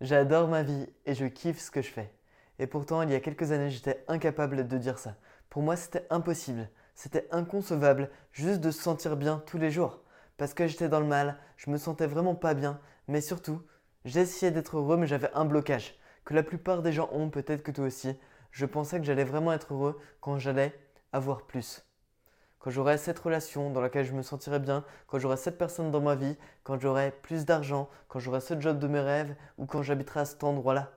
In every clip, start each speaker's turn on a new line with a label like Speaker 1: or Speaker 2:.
Speaker 1: J'adore ma vie et je kiffe ce que je fais. Et pourtant, il y a quelques années, j'étais incapable de dire ça. Pour moi, c'était impossible. C'était inconcevable juste de se sentir bien tous les jours. Parce que j'étais dans le mal, je me sentais vraiment pas bien, mais surtout, j'essayais d'être heureux, mais j'avais un blocage que la plupart des gens ont, peut-être que toi aussi. Je pensais que j'allais vraiment être heureux quand j'allais avoir plus. Quand j'aurai cette relation dans laquelle je me sentirai bien, quand j'aurai cette personne dans ma vie, quand j'aurai plus d'argent, quand j'aurai ce job de mes rêves ou quand j'habiterai à cet endroit-là.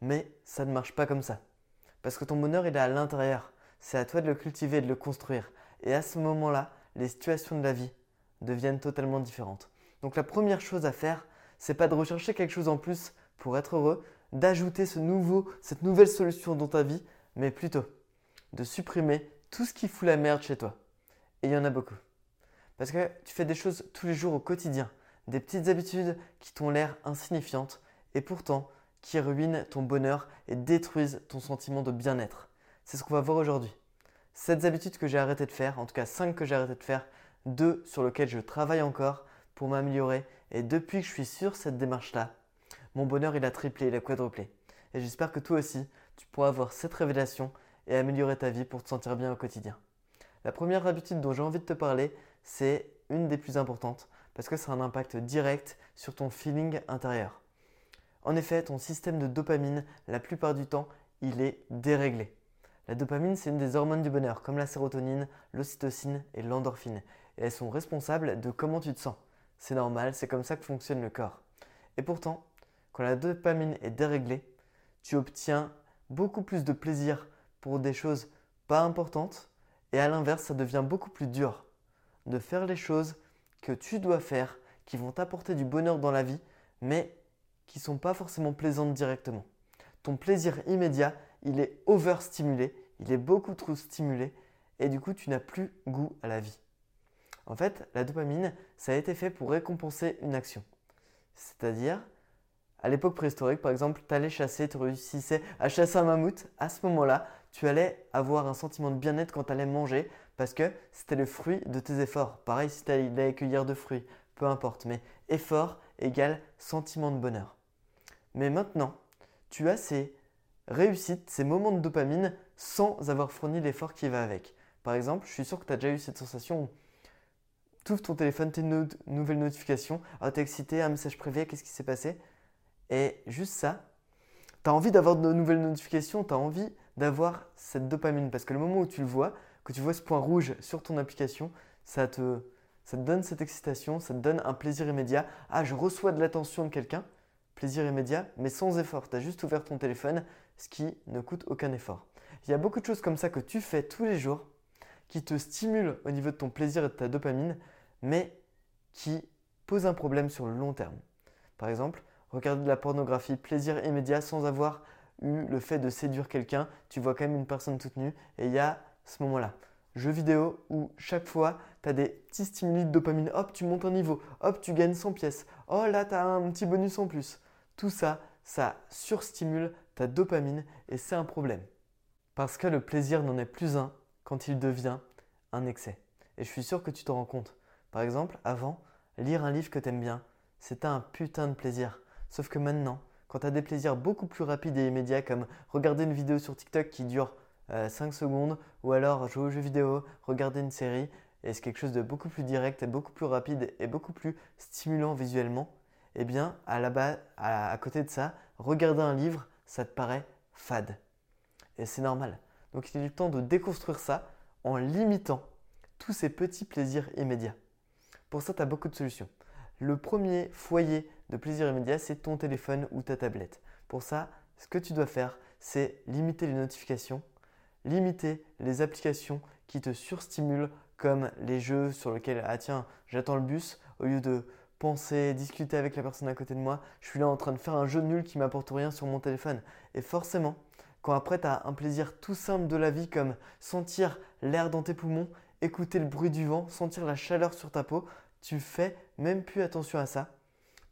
Speaker 1: Mais ça ne marche pas comme ça. Parce que ton bonheur, il est à l'intérieur. C'est à toi de le cultiver de le construire. Et à ce moment-là, les situations de la vie deviennent totalement différentes. Donc la première chose à faire, c'est pas de rechercher quelque chose en plus pour être heureux, d'ajouter ce nouveau, cette nouvelle solution dans ta vie, mais plutôt de supprimer tout ce qui fout la merde chez toi. Et il y en a beaucoup. Parce que tu fais des choses tous les jours au quotidien, des petites habitudes qui t'ont l'air insignifiantes et pourtant qui ruinent ton bonheur et détruisent ton sentiment de bien-être. C'est ce qu'on va voir aujourd'hui. 7 habitudes que j'ai arrêté de faire, en tout cas 5 que j'ai arrêté de faire, 2 sur lesquelles je travaille encore pour m'améliorer et depuis que je suis sur cette démarche-là, mon bonheur il a triplé, il a quadruplé. Et j'espère que toi aussi, tu pourras avoir cette révélation et améliorer ta vie pour te sentir bien au quotidien. La première habitude dont j'ai envie de te parler, c'est une des plus importantes parce que ça a un impact direct sur ton feeling intérieur. En effet, ton système de dopamine, la plupart du temps, il est déréglé. La dopamine, c'est une des hormones du bonheur, comme la sérotonine, l'ocytocine et l'endorphine. Et elles sont responsables de comment tu te sens. C'est normal, c'est comme ça que fonctionne le corps. Et pourtant, quand la dopamine est déréglée, tu obtiens beaucoup plus de plaisir pour des choses pas importantes et à l'inverse, ça devient beaucoup plus dur de faire les choses que tu dois faire qui vont t'apporter du bonheur dans la vie mais qui ne sont pas forcément plaisantes directement. Ton plaisir immédiat, il est overstimulé, il est beaucoup trop stimulé et du coup, tu n'as plus goût à la vie. En fait, la dopamine, ça a été fait pour récompenser une action. C'est-à-dire, à l'époque préhistorique, par exemple, tu allais chasser, tu réussissais à chasser un mammouth, à ce moment-là, tu allais avoir un sentiment de bien-être quand tu allais manger parce que c'était le fruit de tes efforts. Pareil si tu allais cueillir de fruits, peu importe, mais effort égale sentiment de bonheur. Mais maintenant, tu as ces réussites, ces moments de dopamine sans avoir fourni l'effort qui va avec. Par exemple, je suis sûr que tu as déjà eu cette sensation où tu ouvres ton téléphone, tes une nouvelle notification, ah, tu es excité, un message privé, qu'est-ce qui s'est passé? Et juste ça, tu as envie d'avoir de nouvelles notifications, tu as envie d'avoir cette dopamine. Parce que le moment où tu le vois, que tu vois ce point rouge sur ton application, ça te, ça te donne cette excitation, ça te donne un plaisir immédiat. Ah, je reçois de l'attention de quelqu'un, plaisir immédiat, mais sans effort. Tu as juste ouvert ton téléphone, ce qui ne coûte aucun effort. Il y a beaucoup de choses comme ça que tu fais tous les jours qui te stimulent au niveau de ton plaisir et de ta dopamine, mais qui posent un problème sur le long terme. Par exemple, regarder de la pornographie, plaisir immédiat sans avoir eu le fait de séduire quelqu'un, tu vois quand même une personne toute nue et il y a ce moment-là. Jeu vidéo où chaque fois tu as des petits stimuli de dopamine, hop tu montes un niveau, hop tu gagnes 100 pièces, oh là tu as un petit bonus en plus. Tout ça, ça surstimule ta dopamine et c'est un problème. Parce que le plaisir n'en est plus un quand il devient un excès. Et je suis sûr que tu te rends compte. Par exemple, avant, lire un livre que tu aimes bien, c'était un putain de plaisir. Sauf que maintenant, quand tu as des plaisirs beaucoup plus rapides et immédiats comme regarder une vidéo sur TikTok qui dure 5 euh, secondes ou alors jouer aux jeux vidéo, regarder une série, et c'est quelque chose de beaucoup plus direct et beaucoup plus rapide et beaucoup plus stimulant visuellement, eh bien, à, la à côté de ça, regarder un livre, ça te paraît fade. Et c'est normal. Donc il est temps de déconstruire ça en limitant tous ces petits plaisirs immédiats. Pour ça, tu as beaucoup de solutions. Le premier foyer de plaisir immédiat, c'est ton téléphone ou ta tablette. Pour ça, ce que tu dois faire, c'est limiter les notifications, limiter les applications qui te surstimulent, comme les jeux sur lesquels, ah tiens, j'attends le bus, au lieu de penser, discuter avec la personne à côté de moi, je suis là en train de faire un jeu nul qui m'apporte rien sur mon téléphone. Et forcément, quand après tu as un plaisir tout simple de la vie comme sentir l'air dans tes poumons, écouter le bruit du vent, sentir la chaleur sur ta peau, tu fais même plus attention à ça.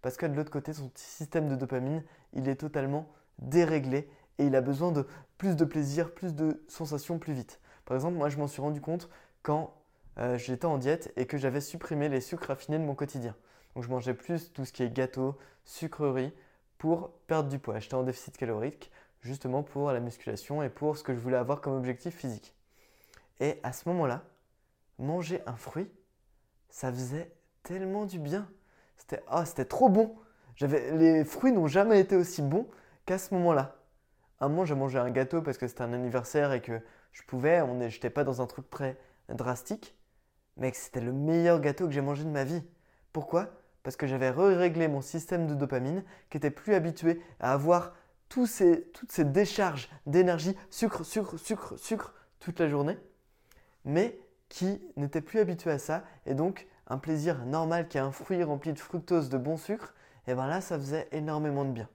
Speaker 1: Parce que de l'autre côté, son système de dopamine, il est totalement déréglé et il a besoin de plus de plaisir, plus de sensations plus vite. Par exemple, moi je m'en suis rendu compte quand euh, j'étais en diète et que j'avais supprimé les sucres raffinés de mon quotidien. Donc je mangeais plus tout ce qui est gâteau, sucrerie, pour perdre du poids. J'étais en déficit calorique justement pour la musculation et pour ce que je voulais avoir comme objectif physique. Et à ce moment-là, manger un fruit, ça faisait tellement du bien. C'était oh, c'était trop bon. J'avais les fruits n'ont jamais été aussi bons qu'à ce moment-là. Un moment, j'ai mangé un gâteau parce que c'était un anniversaire et que je pouvais, on n'étais pas dans un truc très drastique, mais c'était le meilleur gâteau que j'ai mangé de ma vie. Pourquoi? Parce que j'avais réglé mon système de dopamine qui était plus habitué à avoir ces, toutes ces décharges d'énergie, sucre, sucre, sucre, sucre, toute la journée, mais qui n'était plus habitué à ça, et donc un plaisir normal qui est un fruit rempli de fructose, de bon sucre, et bien là, ça faisait énormément de bien.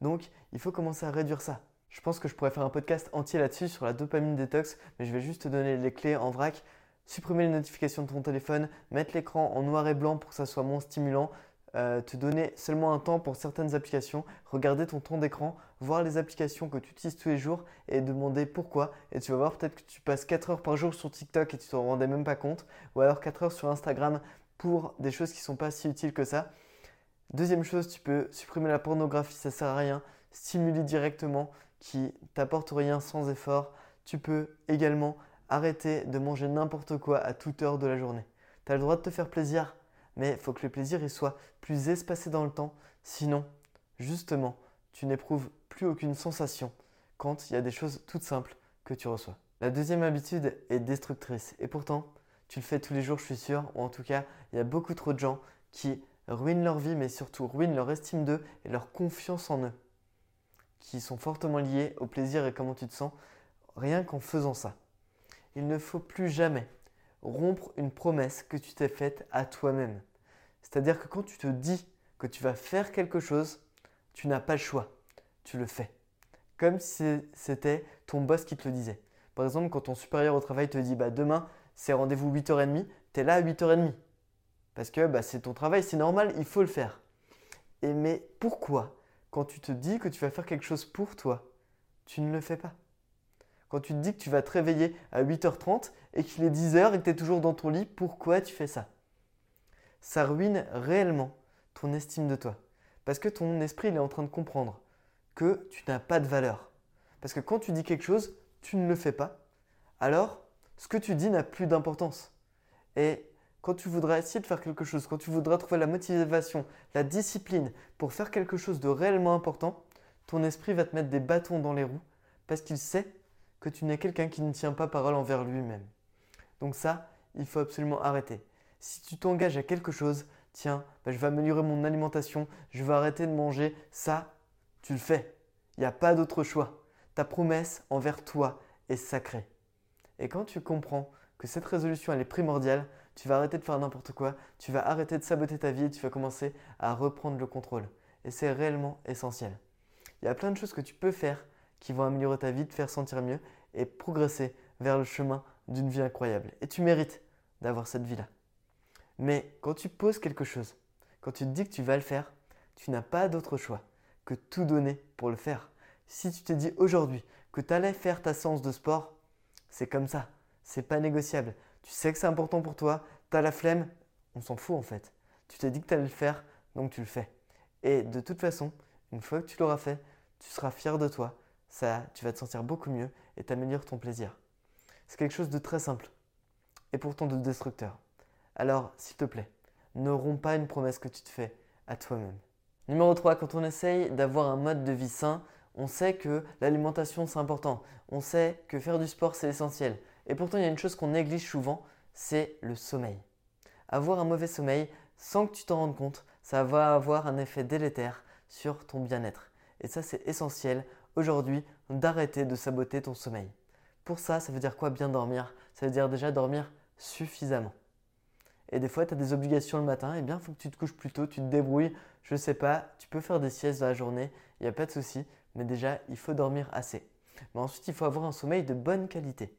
Speaker 1: Donc, il faut commencer à réduire ça. Je pense que je pourrais faire un podcast entier là-dessus sur la dopamine détox, mais je vais juste te donner les clés en vrac. Supprimer les notifications de ton téléphone, mettre l'écran en noir et blanc pour que ça soit moins stimulant, euh, te donner seulement un temps pour certaines applications, regarder ton temps d'écran, voir les applications que tu utilises tous les jours et demander pourquoi. Et tu vas voir peut-être que tu passes 4 heures par jour sur TikTok et tu t'en rendais même pas compte, ou alors 4 heures sur Instagram pour des choses qui ne sont pas si utiles que ça. Deuxième chose, tu peux supprimer la pornographie, ça sert à rien. Stimuler directement, qui t'apporte rien sans effort. Tu peux également arrêter de manger n'importe quoi à toute heure de la journée. Tu as le droit de te faire plaisir, mais il faut que le plaisir soit plus espacé dans le temps. Sinon, justement, tu n'éprouves plus aucune sensation quand il y a des choses toutes simples que tu reçois. La deuxième habitude est destructrice et pourtant, tu le fais tous les jours, je suis sûr, ou en tout cas, il y a beaucoup trop de gens qui ruinent leur vie, mais surtout ruinent leur estime d'eux et leur confiance en eux, qui sont fortement liés au plaisir et comment tu te sens, rien qu'en faisant ça. Il ne faut plus jamais rompre une promesse que tu t'es faite à toi-même. C'est-à-dire que quand tu te dis que tu vas faire quelque chose, tu n'as pas le choix, tu le fais. Comme si c'était ton boss qui te le disait. Par exemple, quand ton supérieur au travail te dit bah, demain c'est rendez-vous 8h30, tu es là à 8h30. Parce que bah, c'est ton travail, c'est normal, il faut le faire. Et mais pourquoi, quand tu te dis que tu vas faire quelque chose pour toi, tu ne le fais pas? Quand tu te dis que tu vas te réveiller à 8h30 et qu'il est 10h et que tu es toujours dans ton lit, pourquoi tu fais ça? Ça ruine réellement ton estime de toi. Parce que ton esprit est en train de comprendre que tu n'as pas de valeur. Parce que quand tu dis quelque chose, tu ne le fais pas. Alors, ce que tu dis n'a plus d'importance. Et quand tu voudras essayer de faire quelque chose, quand tu voudras trouver la motivation, la discipline pour faire quelque chose de réellement important, ton esprit va te mettre des bâtons dans les roues parce qu'il sait que tu n'es quelqu'un qui ne tient pas parole envers lui-même. Donc ça, il faut absolument arrêter. Si tu t'engages à quelque chose, tiens, bah, je vais améliorer mon alimentation, je vais arrêter de manger, ça, tu le fais. Il n'y a pas d'autre choix. Ta promesse envers toi est sacrée. Et quand tu comprends que cette résolution, elle est primordiale, tu vas arrêter de faire n'importe quoi, tu vas arrêter de saboter ta vie et tu vas commencer à reprendre le contrôle. Et c'est réellement essentiel. Il y a plein de choses que tu peux faire qui vont améliorer ta vie, te faire sentir mieux et progresser vers le chemin d'une vie incroyable. Et tu mérites d'avoir cette vie-là. Mais quand tu poses quelque chose, quand tu te dis que tu vas le faire, tu n'as pas d'autre choix que tout donner pour le faire. Si tu te dis aujourd'hui que tu allais faire ta séance de sport, c'est comme ça. C'est pas négociable. Tu sais que c'est important pour toi, tu as la flemme, on s'en fout en fait. Tu t'es dit que tu allais le faire, donc tu le fais. Et de toute façon, une fois que tu l'auras fait, tu seras fier de toi ça, tu vas te sentir beaucoup mieux et t'améliores ton plaisir. C'est quelque chose de très simple et pourtant de destructeur. Alors, s'il te plaît, ne romps pas une promesse que tu te fais à toi-même. Numéro 3, quand on essaye d'avoir un mode de vie sain, on sait que l'alimentation c'est important, on sait que faire du sport c'est essentiel. Et pourtant, il y a une chose qu'on néglige souvent, c'est le sommeil. Avoir un mauvais sommeil, sans que tu t'en rendes compte, ça va avoir un effet délétère sur ton bien-être. Et ça, c'est essentiel aujourd'hui d'arrêter de saboter ton sommeil. Pour ça, ça veut dire quoi bien dormir? Ça veut dire déjà dormir suffisamment. Et des fois, tu as des obligations le matin, et eh bien, faut que tu te couches plus tôt, tu te débrouilles, je ne sais pas, tu peux faire des siestes dans la journée, il n'y a pas de souci, mais déjà, il faut dormir assez. Mais ensuite, il faut avoir un sommeil de bonne qualité.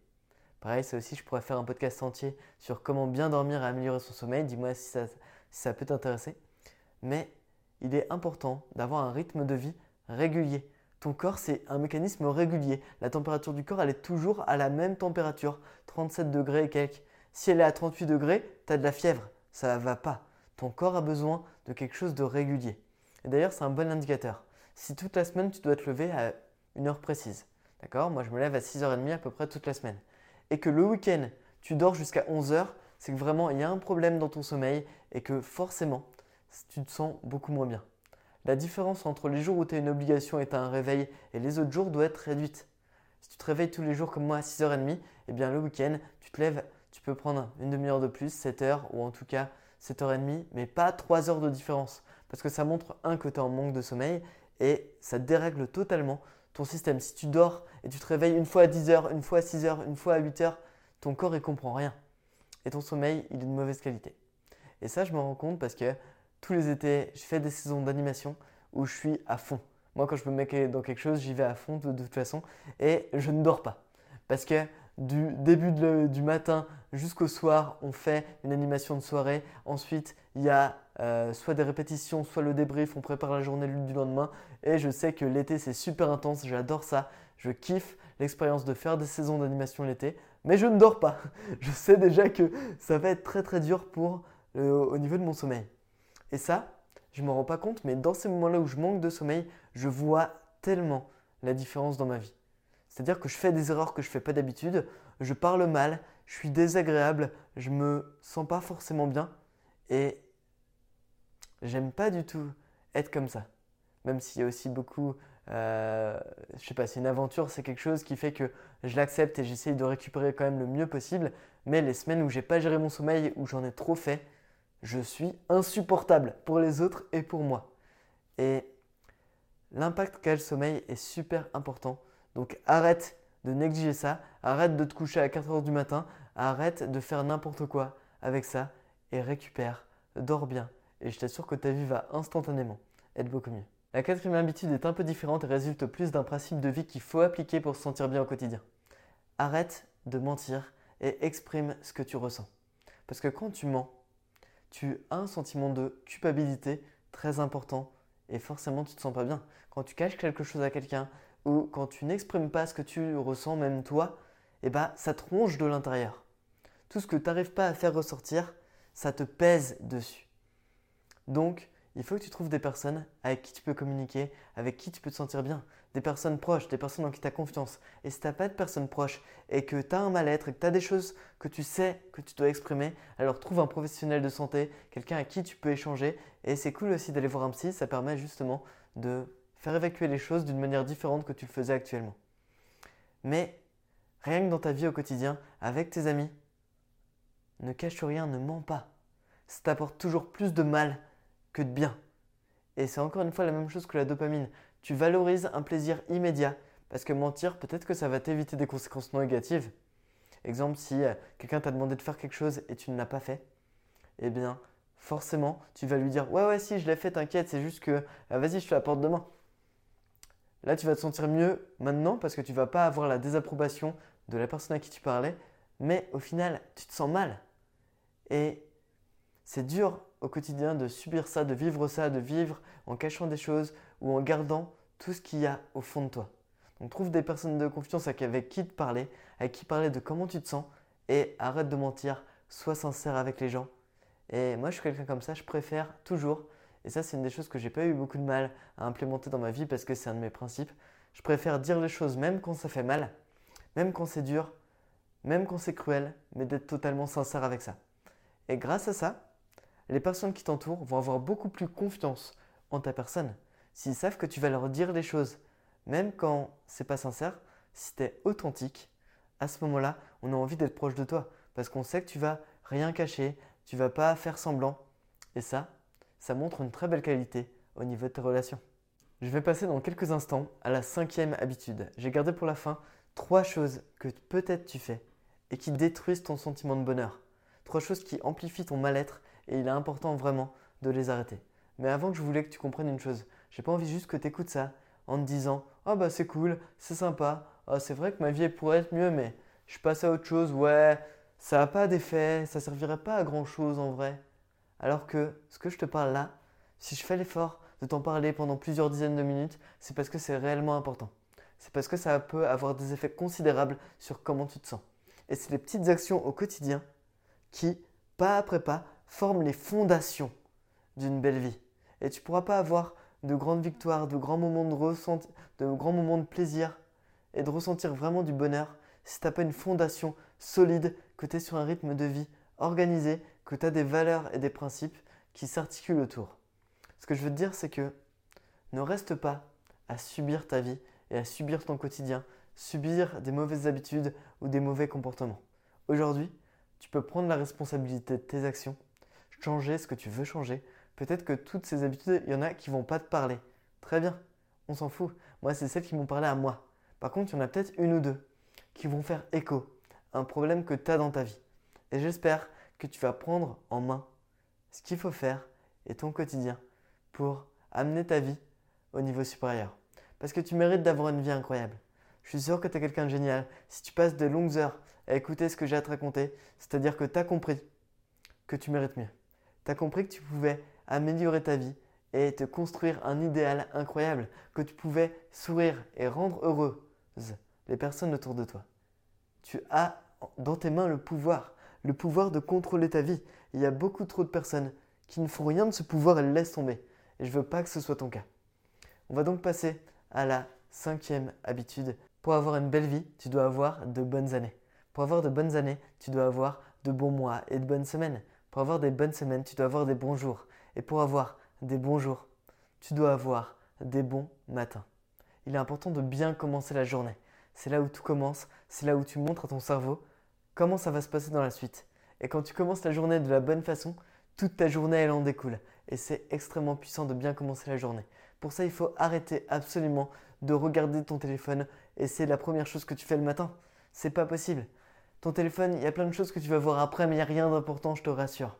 Speaker 1: Pareil, ça aussi, je pourrais faire un podcast entier sur comment bien dormir et améliorer son sommeil. Dis-moi si ça, si ça peut t'intéresser. Mais il est important d'avoir un rythme de vie régulier. Corps, c'est un mécanisme régulier. La température du corps, elle est toujours à la même température, 37 degrés et quelques. Si elle est à 38 degrés, tu as de la fièvre. Ça va pas. Ton corps a besoin de quelque chose de régulier. Et d'ailleurs, c'est un bon indicateur. si toute la semaine tu dois te lever à une heure précise. D'accord? Moi je me lève à 6h30 à peu près toute la semaine. Et que le week-end tu dors jusqu'à 11h, c'est que vraiment il y a un problème dans ton sommeil et que forcément tu te sens beaucoup moins bien. La différence entre les jours où tu as une obligation et tu as un réveil et les autres jours doit être réduite. Si tu te réveilles tous les jours comme moi à 6h30, eh bien le week-end, tu te lèves, tu peux prendre une demi-heure de plus, 7 h ou en tout cas 7h30, mais pas 3 heures de différence. Parce que ça montre, un, que tu es en manque de sommeil et ça dérègle totalement ton système. Si tu dors et tu te réveilles une fois à 10h, une fois à 6h, une fois à 8h, ton corps ne comprend rien. Et ton sommeil, il est de mauvaise qualité. Et ça, je me rends compte parce que tous les étés, je fais des saisons d'animation où je suis à fond. Moi, quand je me mets dans quelque chose, j'y vais à fond de, toute façon et je ne dors pas. Parce que du début du matin jusqu'au soir, on fait une animation de soirée. Ensuite, il y a euh, soit des répétitions, soit le débrief, on prépare la journée du lendemain. Et je sais que l'été, c'est super intense, j'adore ça. Je kiffe l'expérience de faire des saisons d'animation l'été, mais je ne dors pas. Je sais déjà que ça va être très très dur pour, au niveau de mon sommeil. Et ça, je ne me rends pas compte, mais dans ces moments-là où je manque de sommeil, je vois tellement la différence dans ma vie. C'est-à-dire que je fais des erreurs que je fais pas d'habitude, je parle mal, je suis désagréable, je me sens pas forcément bien et j'aime pas du tout être comme ça. Même s'il y a aussi beaucoup, euh, je sais pas, c'est une aventure, c'est quelque chose qui fait que je l'accepte et j'essaye de récupérer quand même le mieux possible. Mais les semaines où j'ai pas géré mon sommeil, où j'en ai trop fait, je suis insupportable pour les autres et pour moi. Et l'impact qu'a le sommeil est super important. Donc arrête de négliger ça, arrête de te coucher à 4 heures du matin, arrête de faire n'importe quoi avec ça et récupère, dors bien. Et je t'assure que ta vie va instantanément être beaucoup mieux. La quatrième habitude est un peu différente et résulte plus d'un principe de vie qu'il faut appliquer pour se sentir bien au quotidien. Arrête de mentir et exprime ce que tu ressens. Parce que quand tu mens, tu as un sentiment de culpabilité très important et forcément tu te sens pas bien. Quand tu caches quelque chose à quelqu'un ou quand tu n'exprimes pas ce que tu ressens même toi, eh ben, ça te ronge de l'intérieur. Tout ce que tu n'arrives pas à faire ressortir, ça te pèse dessus. Donc, il faut que tu trouves des personnes avec qui tu peux communiquer, avec qui tu peux te sentir bien. Des personnes proches, des personnes en qui tu as confiance. Et si tu n'as pas de personnes proches et que tu as un mal-être et que tu as des choses que tu sais que tu dois exprimer, alors trouve un professionnel de santé, quelqu'un à qui tu peux échanger. Et c'est cool aussi d'aller voir un psy, ça permet justement de faire évacuer les choses d'une manière différente que tu le faisais actuellement. Mais rien que dans ta vie au quotidien, avec tes amis, ne cache rien, ne mens pas. Ça t'apporte toujours plus de mal que de bien. Et c'est encore une fois la même chose que la dopamine. Tu valorises un plaisir immédiat parce que mentir, peut-être que ça va t'éviter des conséquences négatives. Exemple, si euh, quelqu'un t'a demandé de faire quelque chose et tu ne l'as pas fait, eh bien, forcément, tu vas lui dire Ouais, ouais, si, je l'ai fait, t'inquiète, c'est juste que euh, vas-y, je te l'apporte demain. Là, tu vas te sentir mieux maintenant parce que tu vas pas avoir la désapprobation de la personne à qui tu parlais, mais au final, tu te sens mal. Et c'est dur au quotidien de subir ça, de vivre ça, de vivre en cachant des choses ou en gardant tout ce qu'il y a au fond de toi. Donc trouve des personnes de confiance avec qui te parler, avec qui parler de comment tu te sens et arrête de mentir, sois sincère avec les gens. Et moi je suis quelqu'un comme ça, je préfère toujours, et ça c'est une des choses que j'ai pas eu beaucoup de mal à implémenter dans ma vie parce que c'est un de mes principes, je préfère dire les choses même quand ça fait mal, même quand c'est dur, même quand c'est cruel, mais d'être totalement sincère avec ça. Et grâce à ça, les personnes qui t'entourent vont avoir beaucoup plus confiance en ta personne. S'ils savent que tu vas leur dire les choses, même quand c'est pas sincère, si tu es authentique, à ce moment-là, on a envie d'être proche de toi parce qu'on sait que tu vas rien cacher, tu vas pas faire semblant. Et ça, ça montre une très belle qualité au niveau de tes relations. Je vais passer dans quelques instants à la cinquième habitude. J'ai gardé pour la fin trois choses que peut-être tu fais et qui détruisent ton sentiment de bonheur. Trois choses qui amplifient ton mal-être et il est important vraiment de les arrêter. Mais avant que je voulais que tu comprennes une chose, j'ai pas envie juste que tu écoutes ça en te disant Ah bah c'est cool, c'est sympa, ah, c'est vrai que ma vie pourrait être mieux, mais je passe à autre chose, ouais, ça n'a pas d'effet, ça servirait pas à grand chose en vrai. Alors que ce que je te parle là, si je fais l'effort de t'en parler pendant plusieurs dizaines de minutes, c'est parce que c'est réellement important. C'est parce que ça peut avoir des effets considérables sur comment tu te sens. Et c'est les petites actions au quotidien qui, pas après pas, forment les fondations d'une belle vie. Et tu pourras pas avoir de grandes victoires, de grands moments de, de grands moments de plaisir et de ressentir vraiment du bonheur si tu n'as pas une fondation solide, que tu es sur un rythme de vie organisé, que tu as des valeurs et des principes qui s'articulent autour. Ce que je veux te dire, c'est que ne reste pas à subir ta vie et à subir ton quotidien, subir des mauvaises habitudes ou des mauvais comportements. Aujourd'hui, tu peux prendre la responsabilité de tes actions, changer ce que tu veux changer. Peut-être que toutes ces habitudes, il y en a qui vont pas te parler. Très bien, on s'en fout. Moi, c'est celles qui m'ont parlé à moi. Par contre, il y en a peut-être une ou deux qui vont faire écho à un problème que tu as dans ta vie. Et j'espère que tu vas prendre en main ce qu'il faut faire et ton quotidien pour amener ta vie au niveau supérieur. Parce que tu mérites d'avoir une vie incroyable. Je suis sûr que tu es quelqu'un de génial. Si tu passes de longues heures à écouter ce que j'ai à te raconter, c'est-à-dire que tu as compris que tu mérites mieux. Tu as compris que tu pouvais améliorer ta vie et te construire un idéal incroyable, que tu pouvais sourire et rendre heureuses les personnes autour de toi. Tu as dans tes mains le pouvoir, le pouvoir de contrôler ta vie. Il y a beaucoup trop de personnes qui ne font rien de ce pouvoir et le laissent tomber. Et je ne veux pas que ce soit ton cas. On va donc passer à la cinquième habitude. Pour avoir une belle vie, tu dois avoir de bonnes années. Pour avoir de bonnes années, tu dois avoir de bons mois et de bonnes semaines. Pour avoir des bonnes semaines, tu dois avoir des bons jours. Et pour avoir des bons jours, tu dois avoir des bons matins. Il est important de bien commencer la journée. C'est là où tout commence, c'est là où tu montres à ton cerveau comment ça va se passer dans la suite. Et quand tu commences la journée de la bonne façon, toute ta journée elle en découle. Et c'est extrêmement puissant de bien commencer la journée. Pour ça, il faut arrêter absolument de regarder ton téléphone et c'est la première chose que tu fais le matin. C'est pas possible. Ton téléphone, il y a plein de choses que tu vas voir après, mais il n'y a rien d'important, je te rassure.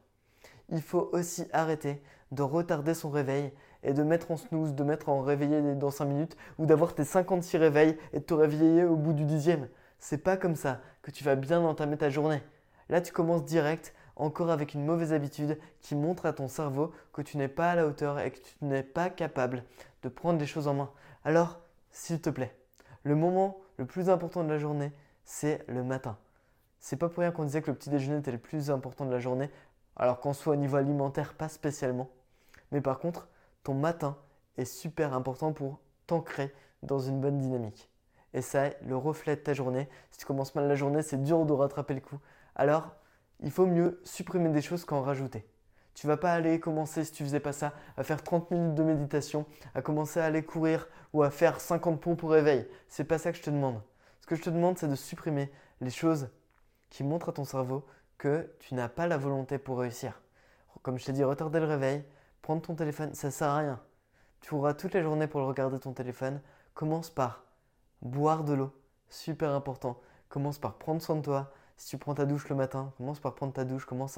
Speaker 1: Il faut aussi arrêter de retarder son réveil et de mettre en snooze, de mettre en réveillé dans 5 minutes ou d'avoir tes 56 réveils et de te réveiller au bout du dixième. C'est pas comme ça que tu vas bien entamer ta journée. Là, tu commences direct, encore avec une mauvaise habitude qui montre à ton cerveau que tu n'es pas à la hauteur et que tu n'es pas capable de prendre les choses en main. Alors, s'il te plaît, le moment le plus important de la journée, c'est le matin. C'est pas pour rien qu'on disait que le petit déjeuner était le plus important de la journée, alors qu'en soit au niveau alimentaire, pas spécialement. Mais par contre, ton matin est super important pour t'ancrer dans une bonne dynamique. Et ça, le reflet de ta journée. Si tu commences mal la journée, c'est dur de rattraper le coup. Alors, il faut mieux supprimer des choses qu'en rajouter. Tu vas pas aller commencer, si tu faisais pas ça, à faire 30 minutes de méditation, à commencer à aller courir ou à faire 50 pompes au réveil. C'est pas ça que je te demande. Ce que je te demande, c'est de supprimer les choses qui montrent à ton cerveau que tu n'as pas la volonté pour réussir. Comme je t'ai dit, retarder le réveil, prendre ton téléphone, ça sert à rien. Tu auras toute la journée pour regarder ton téléphone. Commence par boire de l'eau, super important. Commence par prendre soin de toi. Si tu prends ta douche le matin, commence par prendre ta douche, commence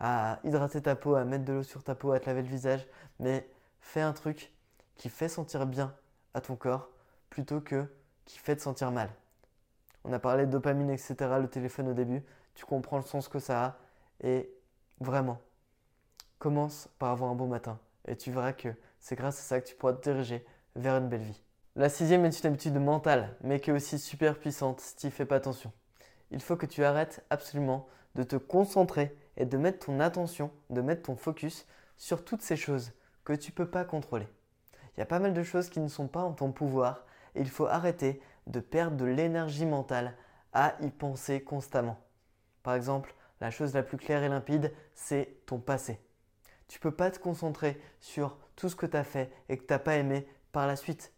Speaker 1: à hydrater ta peau, à mettre de l'eau sur ta peau, à te laver le visage, mais fais un truc qui fait sentir bien à ton corps plutôt que qui fait te sentir mal. On a parlé de dopamine, etc., le téléphone au début, tu comprends le sens que ça a et vraiment, commence par avoir un bon matin et tu verras que c'est grâce à ça que tu pourras te diriger vers une belle vie. La sixième est une habitude mentale, mais qui est aussi super puissante si tu n'y fais pas attention. Il faut que tu arrêtes absolument de te concentrer et de mettre ton attention, de mettre ton focus sur toutes ces choses que tu ne peux pas contrôler. Il y a pas mal de choses qui ne sont pas en ton pouvoir et il faut arrêter de perdre de l'énergie mentale à y penser constamment. Par exemple, la chose la plus claire et limpide, c'est ton passé. Tu peux pas te concentrer sur tout ce que tu as fait et que tu n'as pas aimé par la suite.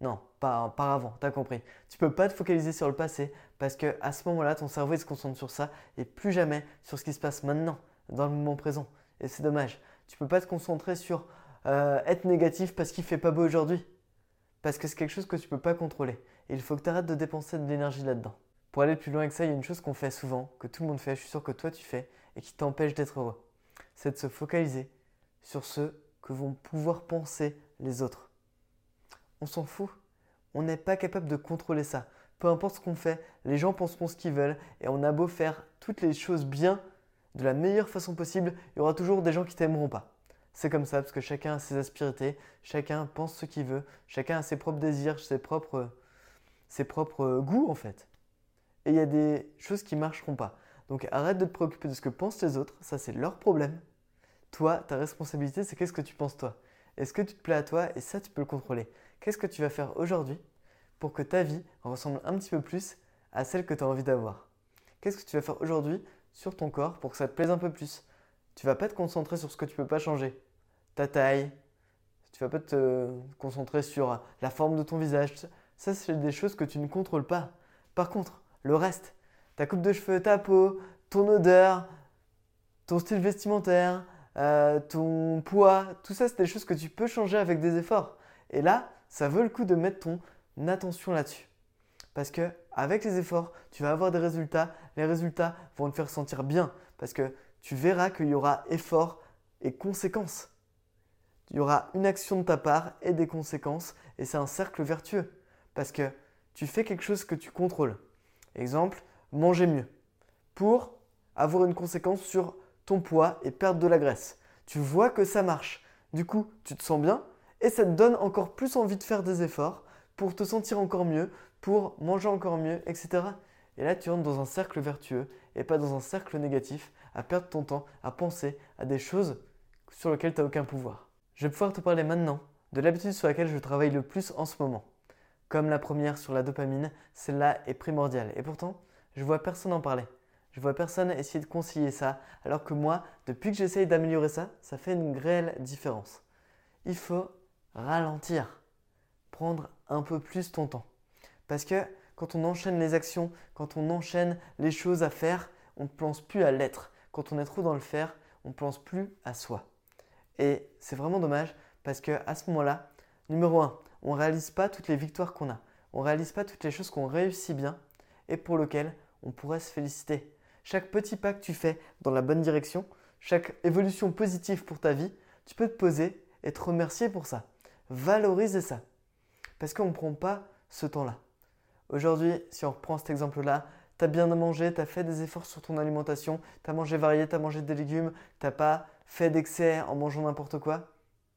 Speaker 1: Non, pas par avant, tu as compris. Tu peux pas te focaliser sur le passé parce que à ce moment-là, ton cerveau se concentre sur ça et plus jamais sur ce qui se passe maintenant, dans le moment présent. Et c'est dommage. Tu peux pas te concentrer sur euh, être négatif parce qu'il fait pas beau aujourd'hui. Parce que c'est quelque chose que tu peux pas contrôler. Et il faut que tu arrêtes de dépenser de l'énergie là-dedans. Pour aller plus loin que ça, il y a une chose qu'on fait souvent, que tout le monde fait, je suis sûr que toi tu fais, et qui t'empêche d'être heureux. C'est de se focaliser sur ce que vont pouvoir penser les autres on s'en fout. On n'est pas capable de contrôler ça. Peu importe ce qu'on fait, les gens penseront ce qu'ils veulent et on a beau faire toutes les choses bien, de la meilleure façon possible, il y aura toujours des gens qui t'aimeront pas. C'est comme ça parce que chacun a ses aspérités, chacun pense ce qu'il veut, chacun a ses propres désirs, ses propres goûts en fait. Et il y a des choses qui marcheront pas. Donc arrête de te préoccuper de ce que pensent les autres, ça c'est leur problème. Toi, ta responsabilité, c'est qu'est-ce que tu penses toi? Est-ce que tu te plais à toi? Et ça, tu peux le contrôler. Qu'est-ce que tu vas faire aujourd'hui pour que ta vie ressemble un petit peu plus à celle que tu as envie d'avoir? Qu'est-ce que tu vas faire aujourd'hui sur ton corps pour que ça te plaise un peu plus? Tu vas pas te concentrer sur ce que tu peux pas changer. Ta taille, tu vas pas te concentrer sur la forme de ton visage. Ça, c'est des choses que tu ne contrôles pas. Par contre, le reste, ta coupe de cheveux, ta peau, ton odeur, ton style vestimentaire, euh, ton poids, tout ça, c'est des choses que tu peux changer avec des efforts. Et là, ça vaut le coup de mettre ton attention là-dessus. Parce que avec les efforts, tu vas avoir des résultats. Les résultats vont te faire sentir bien. Parce que tu verras qu'il y aura effort et conséquences. Il y aura une action de ta part et des conséquences. Et c'est un cercle vertueux. Parce que tu fais quelque chose que tu contrôles. Exemple, manger mieux. Pour avoir une conséquence sur ton poids et perdre de la graisse. Tu vois que ça marche. Du coup, tu te sens bien et ça te donne encore plus envie de faire des efforts pour te sentir encore mieux, pour manger encore mieux, etc. Et là, tu entres dans un cercle vertueux et pas dans un cercle négatif, à perdre ton temps, à penser à des choses sur lesquelles tu n'as aucun pouvoir. Je vais pouvoir te parler maintenant de l'habitude sur laquelle je travaille le plus en ce moment. Comme la première sur la dopamine, celle-là est primordiale. Et pourtant, je vois personne en parler. Je vois personne essayer de conseiller ça, alors que moi, depuis que j'essaye d'améliorer ça, ça fait une réelle différence. Il faut ralentir, prendre un peu plus ton temps. Parce que quand on enchaîne les actions, quand on enchaîne les choses à faire, on ne pense plus à l'être. Quand on est trop dans le faire, on ne pense plus à soi. Et c'est vraiment dommage parce que à ce moment-là, numéro 1, on ne réalise pas toutes les victoires qu'on a. On ne réalise pas toutes les choses qu'on réussit bien et pour lesquelles on pourrait se féliciter chaque petit pas que tu fais dans la bonne direction, chaque évolution positive pour ta vie, tu peux te poser et te remercier pour ça. Valoriser ça. Parce qu'on ne prend pas ce temps-là. Aujourd'hui, si on reprend cet exemple-là, tu as bien mangé, tu as fait des efforts sur ton alimentation, tu as mangé varié, tu as mangé des légumes, tu n'as pas fait d'excès en mangeant n'importe quoi.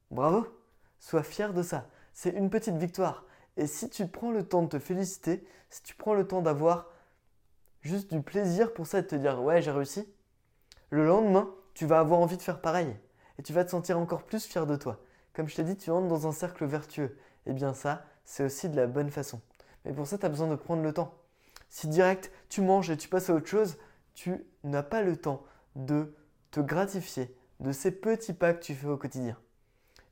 Speaker 1: Bravo Sois fier de ça. C'est une petite victoire. Et si tu prends le temps de te féliciter, si tu prends le temps d'avoir juste du plaisir pour ça et de te dire ouais j'ai réussi, le lendemain tu vas avoir envie de faire pareil et tu vas te sentir encore plus fier de toi. Comme je t'ai dit, tu entres dans un cercle vertueux. Et eh bien ça, c'est aussi de la bonne façon. Mais pour ça, tu as besoin de prendre le temps. Si direct tu manges et tu passes à autre chose, tu n'as pas le temps de te gratifier de ces petits pas que tu fais au quotidien.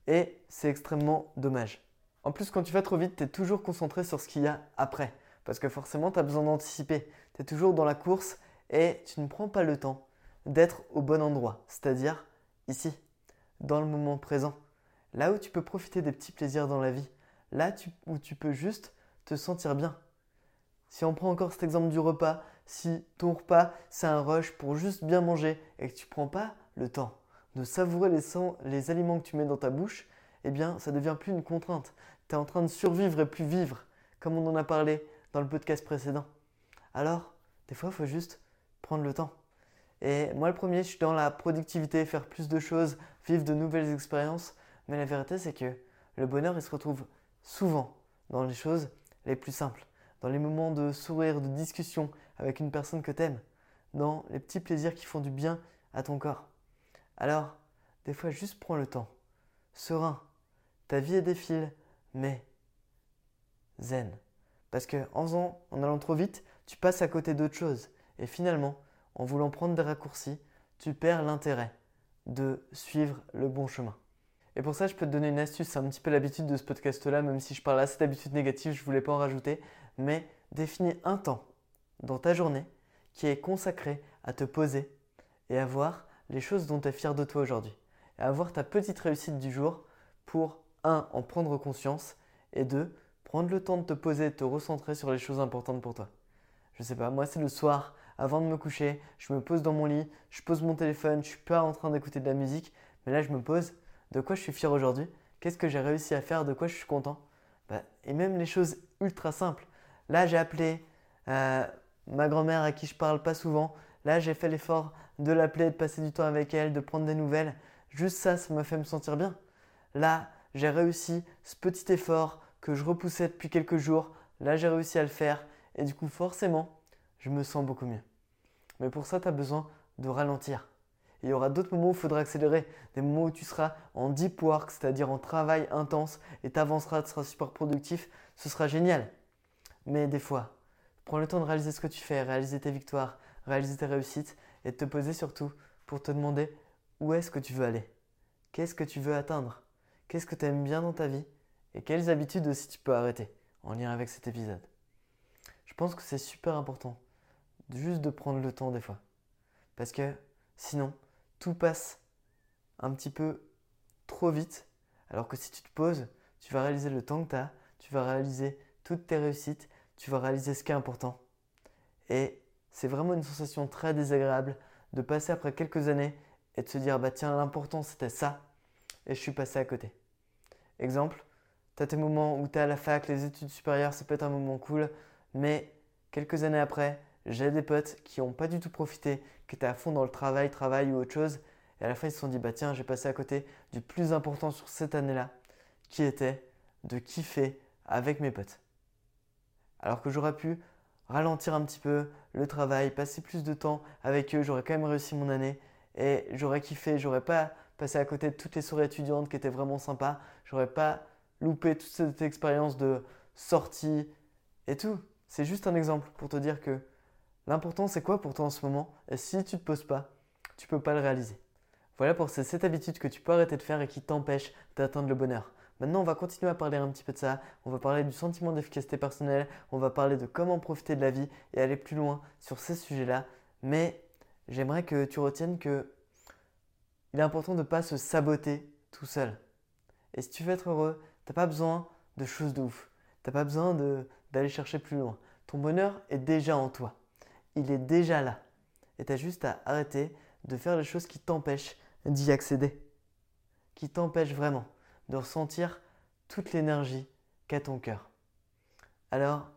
Speaker 1: Et c'est extrêmement dommage. En plus, quand tu vas trop vite, tu es toujours concentré sur ce qu'il y a après. Parce que forcément, tu as besoin d'anticiper. Tu es toujours dans la course et tu ne prends pas le temps d'être au bon endroit, c'est-à-dire ici, dans le moment présent. Là où tu peux profiter des petits plaisirs dans la vie. Là où tu peux juste te sentir bien. Si on prend encore cet exemple du repas, si ton repas c'est un rush pour juste bien manger et que tu ne prends pas le temps de savourer les, les aliments que tu mets dans ta bouche, eh bien ça devient plus une contrainte. Tu es en train de survivre et plus vivre, comme on en a parlé dans le podcast précédent. Alors, des fois, il faut juste prendre le temps. Et moi, le premier, je suis dans la productivité, faire plus de choses, vivre de nouvelles expériences. Mais la vérité, c'est que le bonheur, il se retrouve souvent dans les choses les plus simples, dans les moments de sourire, de discussion avec une personne que tu aimes, dans les petits plaisirs qui font du bien à ton corps. Alors, des fois, juste prends le temps. Serein. Ta vie est défile, mais zen. Parce que en faisant, en allant trop vite, tu passes à côté d'autres choses. Et finalement, en voulant prendre des raccourcis, tu perds l'intérêt de suivre le bon chemin. Et pour ça, je peux te donner une astuce. C'est un petit peu l'habitude de ce podcast-là, même si je parle assez d'habitude négative, je ne voulais pas en rajouter. Mais définis un temps dans ta journée qui est consacré à te poser et à voir les choses dont tu es fier de toi aujourd'hui. Et à voir ta petite réussite du jour pour, un, en prendre conscience et deux, prendre le temps de te poser, de te recentrer sur les choses importantes pour toi. Je sais pas, moi c'est le soir, avant de me coucher, je me pose dans mon lit, je pose mon téléphone, je suis pas en train d'écouter de la musique, mais là je me pose, de quoi je suis fier aujourd'hui, qu'est-ce que j'ai réussi à faire, de quoi je suis content? Bah, et même les choses ultra simples. Là j'ai appelé euh, ma grand-mère à qui je parle pas souvent, là j'ai fait l'effort de l'appeler, de passer du temps avec elle, de prendre des nouvelles. Juste ça, ça me fait me sentir bien. Là, j'ai réussi ce petit effort que je repoussais depuis quelques jours. Là, j'ai réussi à le faire. Et du coup, forcément, je me sens beaucoup mieux. Mais pour ça, tu as besoin de ralentir. il y aura d'autres moments où il faudra accélérer, des moments où tu seras en deep work, c'est-à-dire en travail intense, et tu avanceras, tu seras super productif, ce sera génial. Mais des fois, prends le temps de réaliser ce que tu fais, réaliser tes victoires, réaliser tes réussites, et de te poser surtout pour te demander où est-ce que tu veux aller, qu'est-ce que tu veux atteindre, qu'est-ce que tu aimes bien dans ta vie, et quelles habitudes aussi tu peux arrêter en lien avec cet épisode? Je pense que c'est super important juste de prendre le temps des fois. Parce que sinon, tout passe un petit peu trop vite. Alors que si tu te poses, tu vas réaliser le temps que tu as, tu vas réaliser toutes tes réussites, tu vas réaliser ce qui est important. Et c'est vraiment une sensation très désagréable de passer après quelques années et de se dire bah tiens l'important c'était ça et je suis passé à côté. Exemple, tu as tes moments où tu es à la fac, les études supérieures, ça peut être un moment cool, mais quelques années après, j'ai des potes qui n'ont pas du tout profité, qui étaient à fond dans le travail, travail ou autre chose. Et à la fin, ils se sont dit, bah tiens, j'ai passé à côté du plus important sur cette année-là, qui était de kiffer avec mes potes. Alors que j'aurais pu ralentir un petit peu le travail, passer plus de temps avec eux, j'aurais quand même réussi mon année et j'aurais kiffé, j'aurais pas passé à côté de toutes les soirées étudiantes qui étaient vraiment sympas, j'aurais pas loupé toute cette expérience de sortie et tout. C'est juste un exemple pour te dire que L'important, c'est quoi pour toi en ce moment? Et si tu te poses pas, tu peux pas le réaliser. Voilà pour ces 7 habitudes que tu peux arrêter de faire et qui t'empêchent d'atteindre le bonheur. Maintenant, on va continuer à parler un petit peu de ça. On va parler du sentiment d'efficacité personnelle. On va parler de comment profiter de la vie et aller plus loin sur ces sujets-là. Mais j'aimerais que tu retiennes que il est important de ne pas se saboter tout seul. Et si tu veux être heureux, tu n'as pas besoin de choses de ouf. Tu n'as pas besoin d'aller chercher plus loin. Ton bonheur est déjà en toi il est déjà là. Et tu as juste à arrêter de faire les choses qui t'empêchent d'y accéder. Qui t'empêchent vraiment de ressentir toute l'énergie qu'a ton cœur. Alors,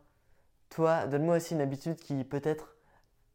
Speaker 1: toi, donne-moi aussi une habitude qui peut-être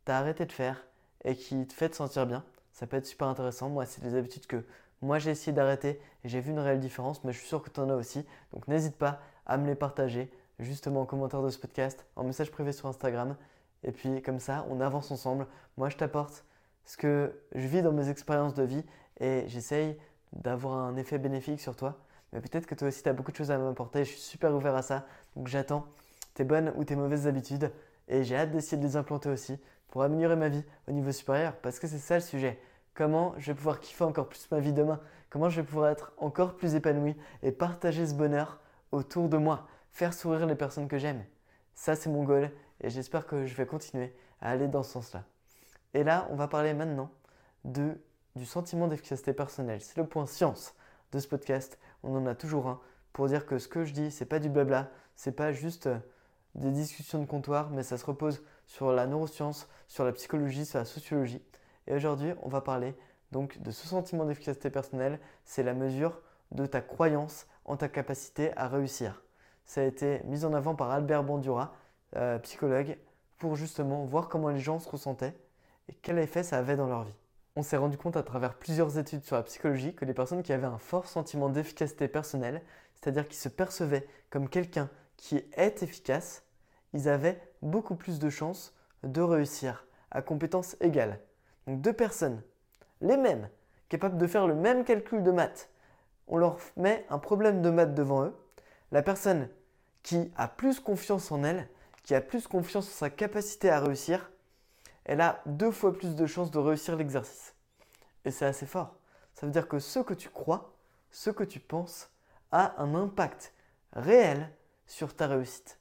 Speaker 1: t'as arrêté de faire et qui te fait te sentir bien. Ça peut être super intéressant. Moi, c'est des habitudes que moi j'ai essayé d'arrêter et j'ai vu une réelle différence, mais je suis sûr que tu en as aussi. Donc n'hésite pas à me les partager justement en commentaire de ce podcast, en message privé sur Instagram. Et puis comme ça, on avance ensemble. Moi, je t'apporte ce que je vis dans mes expériences de vie et j'essaye d'avoir un effet bénéfique sur toi. Mais peut-être que toi aussi, tu as beaucoup de choses à m'apporter. Je suis super ouvert à ça. Donc j'attends tes bonnes ou tes mauvaises habitudes et j'ai hâte d'essayer de les implanter aussi pour améliorer ma vie au niveau supérieur parce que c'est ça le sujet. Comment je vais pouvoir kiffer encore plus ma vie demain? Comment je vais pouvoir être encore plus épanoui et partager ce bonheur autour de moi? Faire sourire les personnes que j'aime. Ça, c'est mon goal et j'espère que je vais continuer à aller dans ce sens-là. Et là, on va parler maintenant de, du sentiment d'efficacité personnelle. C'est le point science de ce podcast. On en a toujours un pour dire que ce que je dis, c'est pas du blabla, c'est pas juste euh, des discussions de comptoir, mais ça se repose sur la neuroscience, sur la psychologie, sur la sociologie. Et aujourd'hui, on va parler donc de ce sentiment d'efficacité personnelle. C'est la mesure de ta croyance en ta capacité à réussir. Ça a été mis en avant par Albert Bandura euh, psychologue pour justement voir comment les gens se ressentaient et quel effet ça avait dans leur vie. On s'est rendu compte à travers plusieurs études sur la psychologie que les personnes qui avaient un fort sentiment d'efficacité personnelle, c'est-à-dire qui se percevaient comme quelqu'un qui est efficace, ils avaient beaucoup plus de chances de réussir à compétences égales. Donc deux personnes, les mêmes, capables de faire le même calcul de maths, on leur met un problème de maths devant eux. La personne qui a plus confiance en elle qui a plus confiance en sa capacité à réussir, elle a deux fois plus de chances de réussir l'exercice. Et c'est assez fort. Ça veut dire que ce que tu crois, ce que tu penses, a un impact réel sur ta réussite.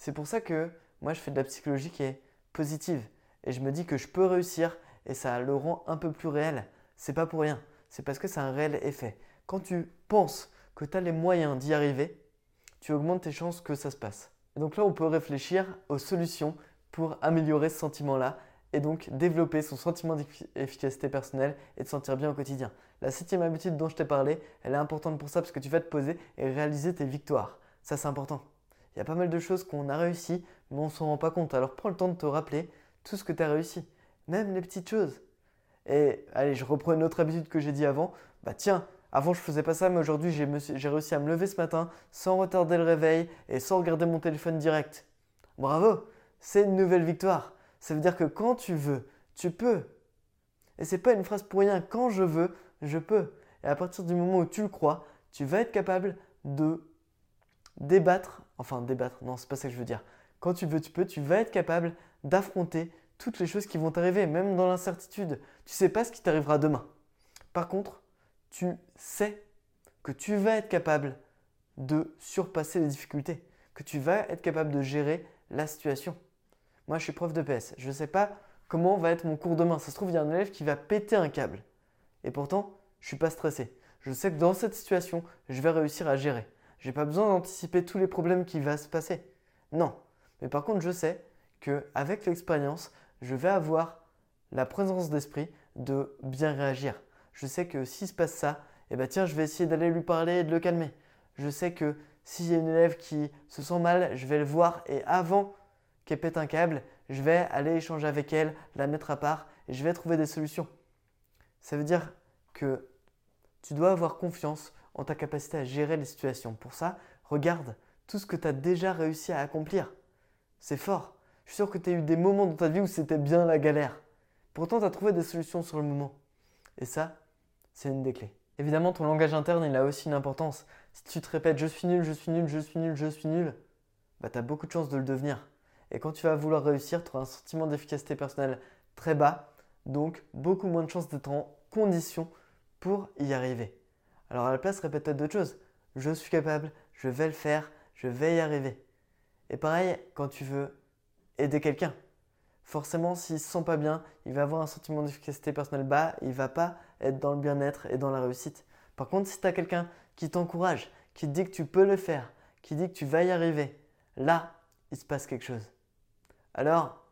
Speaker 1: C'est pour ça que moi je fais de la psychologie qui est positive et je me dis que je peux réussir et ça le rend un peu plus réel. C'est pas pour rien, c'est parce que c'est un réel effet. Quand tu penses que tu as les moyens d'y arriver, tu augmentes tes chances que ça se passe donc là, on peut réfléchir aux solutions pour améliorer ce sentiment-là et donc développer son sentiment d'efficacité personnelle et de sentir bien au quotidien. La septième habitude dont je t'ai parlé, elle est importante pour ça parce que tu vas te poser et réaliser tes victoires. Ça, c'est important. Il y a pas mal de choses qu'on a réussi, mais on s'en rend pas compte. Alors prends le temps de te rappeler tout ce que tu as réussi, même les petites choses. Et allez, je reprends une autre habitude que j'ai dit avant. Bah tiens, avant, je faisais pas ça, mais aujourd'hui, j'ai réussi à me lever ce matin sans retarder le réveil et sans regarder mon téléphone direct. Bravo, c'est une nouvelle victoire. Ça veut dire que quand tu veux, tu peux. Et c'est pas une phrase pour rien. Quand je veux, je peux. Et à partir du moment où tu le crois, tu vas être capable de débattre, enfin débattre, non, c'est pas ça que je veux dire. Quand tu veux, tu peux, tu vas être capable d'affronter toutes les choses qui vont t'arriver, même dans l'incertitude. Tu sais pas ce qui t'arrivera demain. Par contre, tu sais que tu vas être capable de surpasser les difficultés, que tu vas être capable de gérer la situation. Moi, je suis prof de PS. Je ne sais pas comment va être mon cours demain. Ça se trouve, il y a un élève qui va péter un câble. Et pourtant, je ne suis pas stressé. Je sais que dans cette situation, je vais réussir à gérer. Je n'ai pas besoin d'anticiper tous les problèmes qui vont se passer. Non. Mais par contre, je sais qu'avec l'expérience, je vais avoir la présence d'esprit de bien réagir. Je sais que s'il se passe ça, eh ben tiens, je vais essayer d'aller lui parler et de le calmer. Je sais que s'il y a une élève qui se sent mal, je vais le voir et avant qu'elle pète un câble, je vais aller échanger avec elle, la mettre à part et je vais trouver des solutions. Ça veut dire que tu dois avoir confiance en ta capacité à gérer les situations. Pour ça, regarde tout ce que tu as déjà réussi à accomplir. C'est fort. Je suis sûr que tu as eu des moments dans ta vie où c'était bien la galère. Pourtant, tu as trouvé des solutions sur le moment. Et ça, c'est une des clés. Évidemment, ton langage interne, il a aussi une importance. Si tu te répètes je suis nul, je suis nul, je suis nul, je suis nul, bah, tu as beaucoup de chances de le devenir. Et quand tu vas vouloir réussir, tu auras un sentiment d'efficacité personnelle très bas, donc beaucoup moins de chances d'être en condition pour y arriver. Alors à la place, répète peut-être d'autres choses. Je suis capable, je vais le faire, je vais y arriver. Et pareil, quand tu veux aider quelqu'un, forcément, s'il ne se sent pas bien, il va avoir un sentiment d'efficacité personnelle bas, il ne va pas être dans le bien-être et dans la réussite. Par contre, si tu as quelqu'un qui t'encourage, qui te dit que tu peux le faire, qui dit que tu vas y arriver, là, il se passe quelque chose. Alors,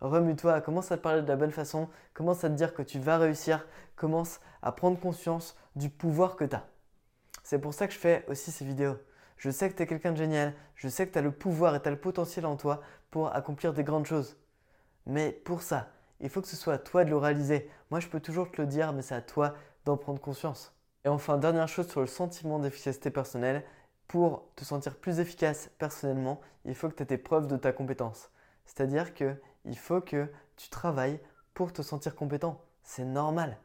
Speaker 1: remue-toi, commence à te parler de la bonne façon, commence à te dire que tu vas réussir, commence à prendre conscience du pouvoir que tu as. C'est pour ça que je fais aussi ces vidéos. Je sais que tu es quelqu'un de génial, je sais que tu as le pouvoir et tu as le potentiel en toi pour accomplir des grandes choses. Mais pour ça, il faut que ce soit à toi de le réaliser. Moi, je peux toujours te le dire, mais c'est à toi d'en prendre conscience. Et enfin, dernière chose sur le sentiment d'efficacité personnelle, pour te sentir plus efficace personnellement, il faut que tu aies tes preuves de ta compétence. C'est-à-dire qu'il faut que tu travailles pour te sentir compétent. C'est normal.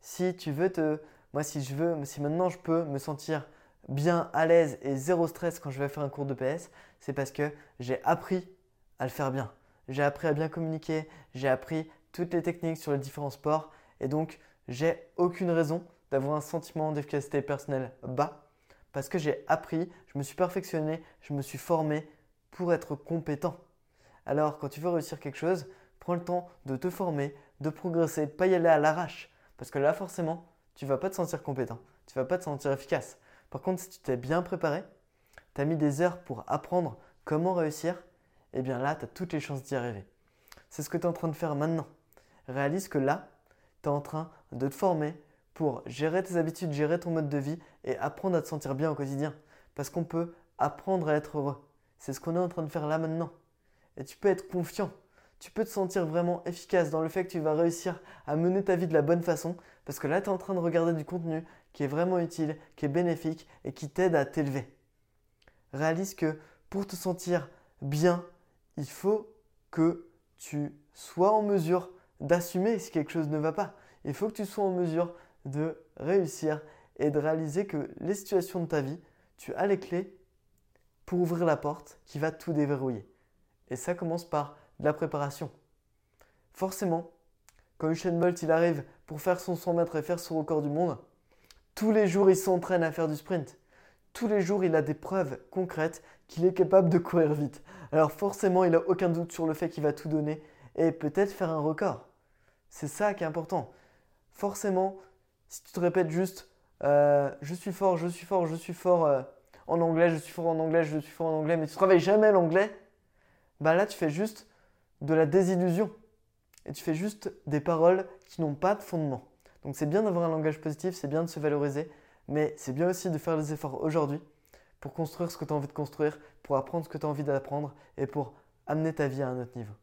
Speaker 1: Si tu veux te. Moi, si je veux, si maintenant je peux me sentir bien à l'aise et zéro stress quand je vais faire un cours de PS, c'est parce que j'ai appris à le faire bien. J'ai appris à bien communiquer, j'ai appris toutes les techniques sur les différents sports et donc j'ai aucune raison d'avoir un sentiment d'efficacité personnelle bas parce que j'ai appris, je me suis perfectionné, je me suis formé pour être compétent. Alors, quand tu veux réussir quelque chose, prends le temps de te former, de progresser, de ne pas y aller à l'arrache. Parce que là, forcément, tu vas pas te sentir compétent, tu vas pas te sentir efficace. Par contre, si tu t'es bien préparé, tu as mis des heures pour apprendre comment réussir, eh bien là, tu as toutes les chances d'y arriver. C'est ce que tu es en train de faire maintenant. Réalise que là, tu es en train de te former pour gérer tes habitudes, gérer ton mode de vie et apprendre à te sentir bien au quotidien. Parce qu'on peut apprendre à être heureux. C'est ce qu'on est en train de faire là maintenant et tu peux être confiant. Tu peux te sentir vraiment efficace dans le fait que tu vas réussir à mener ta vie de la bonne façon parce que là, tu es en train de regarder du contenu qui est vraiment utile, qui est bénéfique et qui t'aide à t'élever. Réalise que pour te sentir bien, il faut que tu sois en mesure d'assumer si quelque chose ne va pas. Il faut que tu sois en mesure de réussir et de réaliser que les situations de ta vie, tu as les clés pour ouvrir la porte qui va tout déverrouiller. Et ça commence par de la préparation. Forcément, quand Usain Bolt il arrive pour faire son 100 mètres et faire son record du monde, tous les jours il s'entraîne à faire du sprint. Tous les jours il a des preuves concrètes qu'il est capable de courir vite. Alors forcément il n'a aucun doute sur le fait qu'il va tout donner et peut-être faire un record. C'est ça qui est important. Forcément, si tu te répètes juste euh, je suis fort, je suis fort, je suis fort euh, en anglais, je suis fort en anglais, je suis fort en anglais, mais tu travailles jamais l'anglais, bah là tu fais juste de la désillusion. Et tu fais juste des paroles qui n'ont pas de fondement. Donc c'est bien d'avoir un langage positif, c'est bien de se valoriser, mais c'est bien aussi de faire les efforts aujourd'hui pour construire ce que tu as envie de construire, pour apprendre ce que tu as envie d'apprendre et pour amener ta vie à un autre niveau.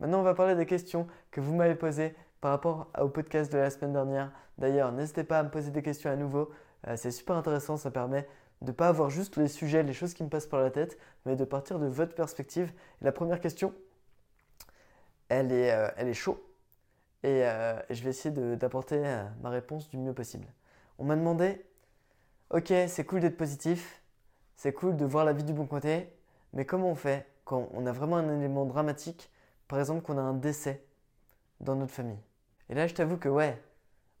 Speaker 1: Maintenant, on va parler des questions que vous m'avez posées par rapport au podcast de la semaine dernière. D'ailleurs, n'hésitez pas à me poser des questions à nouveau. Euh, c'est super intéressant, ça permet de ne pas avoir juste les sujets, les choses qui me passent par la tête, mais de partir de votre perspective. la première question, elle est, euh, elle est chaud. et, euh, je vais essayer d'apporter euh, ma réponse du mieux possible. On m'a demandé, ok, c'est cool d'être positif, c'est cool de voir la vie du bon côté, mais comment on fait quand on a vraiment un élément dramatique, par exemple qu'on a un décès dans notre famille? Et là, je t'avoue que ouais,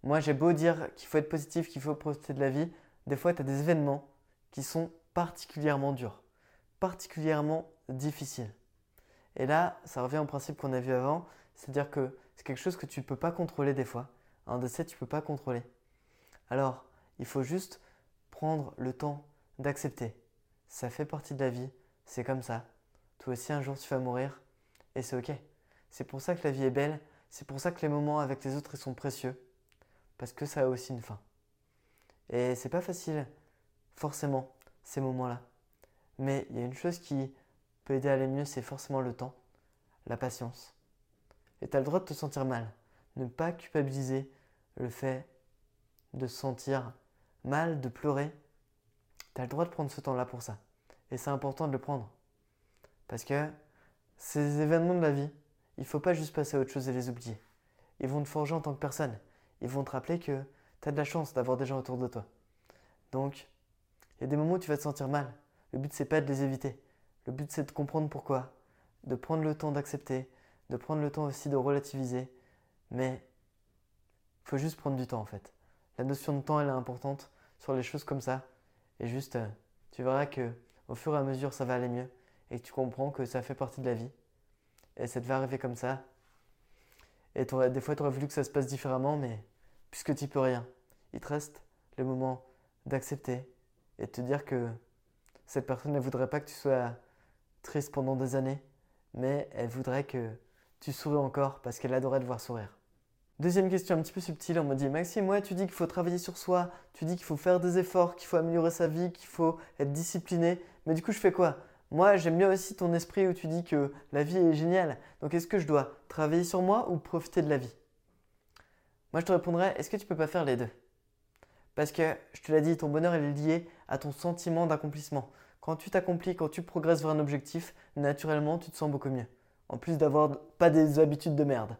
Speaker 1: moi j'ai beau dire qu'il faut être positif, qu'il faut profiter de la vie, des fois tu as des événements qui sont particulièrement durs, particulièrement difficiles. Et là, ça revient au principe qu'on a vu avant, c'est-à-dire que c'est quelque chose que tu ne peux pas contrôler des fois. Un décès, tu ne peux pas contrôler. Alors, il faut juste prendre le temps d'accepter. Ça fait partie de la vie, c'est comme ça. Toi aussi, un jour, tu vas mourir, et c'est ok. C'est pour ça que la vie est belle, c'est pour ça que les moments avec les autres sont précieux, parce que ça a aussi une fin. Et c'est pas facile, forcément, ces moments-là. Mais il y a une chose qui aider à aller mieux, c'est forcément le temps, la patience. Et tu as le droit de te sentir mal. Ne pas culpabiliser le fait de se sentir mal, de pleurer. Tu as le droit de prendre ce temps-là pour ça. Et c'est important de le prendre. Parce que ces événements de la vie, il faut pas juste passer à autre chose et les oublier. Ils vont te forger en tant que personne. Ils vont te rappeler que tu as de la chance d'avoir des gens autour de toi. Donc, il y a des moments où tu vas te sentir mal. Le but, c'est pas de les éviter. Le but, c'est de comprendre pourquoi, de prendre le temps d'accepter, de prendre le temps aussi de relativiser. Mais il faut juste prendre du temps en fait. La notion de temps, elle est importante sur les choses comme ça. Et juste, euh, tu verras que au fur et à mesure, ça va aller mieux. Et tu comprends que ça fait partie de la vie. Et ça te va arriver comme ça. Et des fois, tu aurais voulu que ça se passe différemment, mais puisque tu peux rien, il te reste le moment d'accepter et de te dire que cette personne ne voudrait pas que tu sois triste pendant des années, mais elle voudrait que tu souris encore parce qu'elle adorait te voir sourire. Deuxième question un petit peu subtile, on me dit Maxime, ouais, tu dis qu'il faut travailler sur soi, tu dis qu'il faut faire des efforts, qu'il faut améliorer sa vie, qu'il faut être discipliné, mais du coup je fais quoi? Moi j'aime bien aussi ton esprit où tu dis que la vie est géniale, donc est-ce que je dois travailler sur moi ou profiter de la vie? Moi je te répondrais, est-ce que tu peux pas faire les deux? Parce que, je te l'ai dit, ton bonheur est lié à ton sentiment d'accomplissement. Quand tu t'accomplis, quand tu progresses vers un objectif, naturellement tu te sens beaucoup mieux en plus d'avoir pas des habitudes de merde.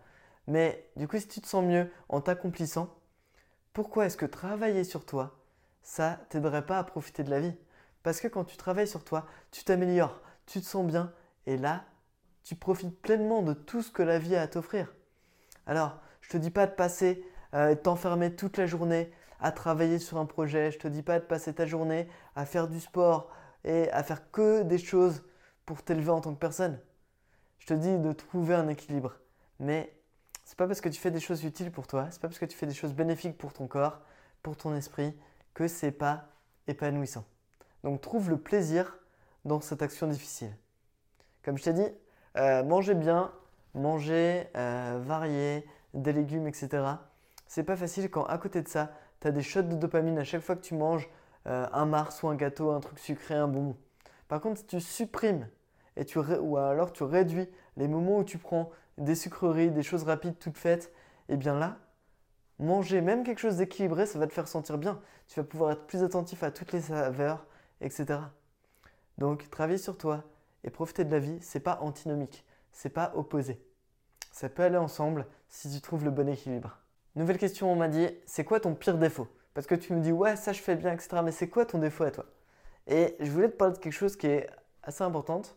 Speaker 1: Mais du coup, si tu te sens mieux en t'accomplissant, pourquoi est-ce que travailler sur toi, ça t'aiderait pas à profiter de la vie? Parce que quand tu travailles sur toi, tu t'améliores, tu te sens bien, et là, tu profites pleinement de tout ce que la vie a à t'offrir. Alors, je te dis pas de passer, euh, t'enfermer toute la journée à travailler sur un projet, je te dis pas de passer ta journée à faire du sport et à faire que des choses pour t'élever en tant que personne. Je te dis de trouver un équilibre. Mais c'est pas parce que tu fais des choses utiles pour toi, c'est pas parce que tu fais des choses bénéfiques pour ton corps, pour ton esprit, que c'est pas épanouissant. Donc trouve le plaisir dans cette action difficile. Comme je t'ai dit, euh, manger bien, manger euh, des légumes, etc. C'est pas facile quand à côté de ça, tu as des shots de dopamine à chaque fois que tu manges euh, un mars ou un gâteau, un truc sucré, un bonbon. Par contre, si tu supprimes et tu ou alors tu réduis les moments où tu prends des sucreries, des choses rapides toutes faites, et eh bien là, manger même quelque chose d'équilibré, ça va te faire sentir bien. Tu vas pouvoir être plus attentif à toutes les saveurs, etc. Donc, travailler sur toi et profiter de la vie, c'est pas antinomique, c'est pas opposé. Ça peut aller ensemble si tu trouves le bon équilibre. Nouvelle question, on m'a dit, c'est quoi ton pire défaut? Parce que tu me dis, ouais, ça je fais bien, etc. Mais c'est quoi ton défaut à toi? Et je voulais te parler de quelque chose qui est assez importante.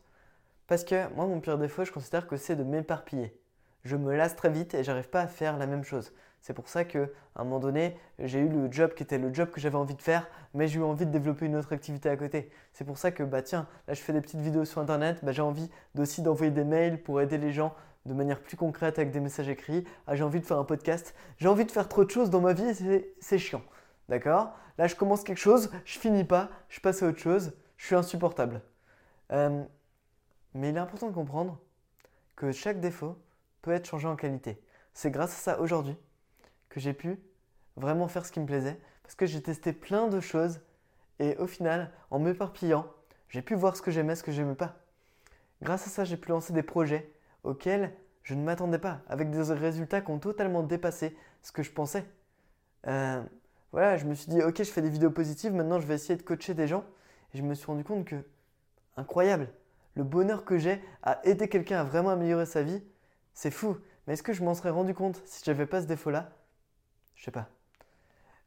Speaker 1: Parce que moi, mon pire défaut, je considère que c'est de m'éparpiller. Je me lasse très vite et j'arrive pas à faire la même chose. C'est pour ça qu'à un moment donné, j'ai eu le job qui était le job que j'avais envie de faire, mais j'ai eu envie de développer une autre activité à côté. C'est pour ça que, bah tiens, là je fais des petites vidéos sur Internet, bah, j'ai envie aussi d'envoyer des mails pour aider les gens de manière plus concrète avec des messages écrits. Ah, j'ai envie de faire un podcast. J'ai envie de faire trop de choses dans ma vie et c'est chiant. D'accord? Là, je commence quelque chose, je finis pas, je passe à autre chose, je suis insupportable. Euh, mais il est important de comprendre que chaque défaut peut être changé en qualité. C'est grâce à ça aujourd'hui que j'ai pu vraiment faire ce qui me plaisait parce que j'ai testé plein de choses et au final, en m'éparpillant, j'ai pu voir ce que j'aimais, ce que j'aimais pas. Grâce à ça, j'ai pu lancer des projets auxquels je ne m'attendais pas, avec des résultats qui ont totalement dépassé ce que je pensais. Euh, voilà, je me suis dit, ok, je fais des vidéos positives, maintenant je vais essayer de coacher des gens. Et je me suis rendu compte que, incroyable, le bonheur que j'ai à aider quelqu'un à vraiment améliorer sa vie, c'est fou. Mais est-ce que je m'en serais rendu compte si j'avais pas ce défaut-là? Je sais pas.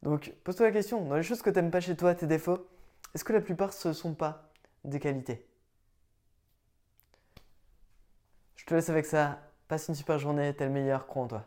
Speaker 1: Donc, pose-toi la question, dans les choses que tu n'aimes pas chez toi, tes défauts, est-ce que la plupart ce ne sont pas des qualités? Je te laisse avec ça. Passe une super journée, t'es le meilleur, crois en toi.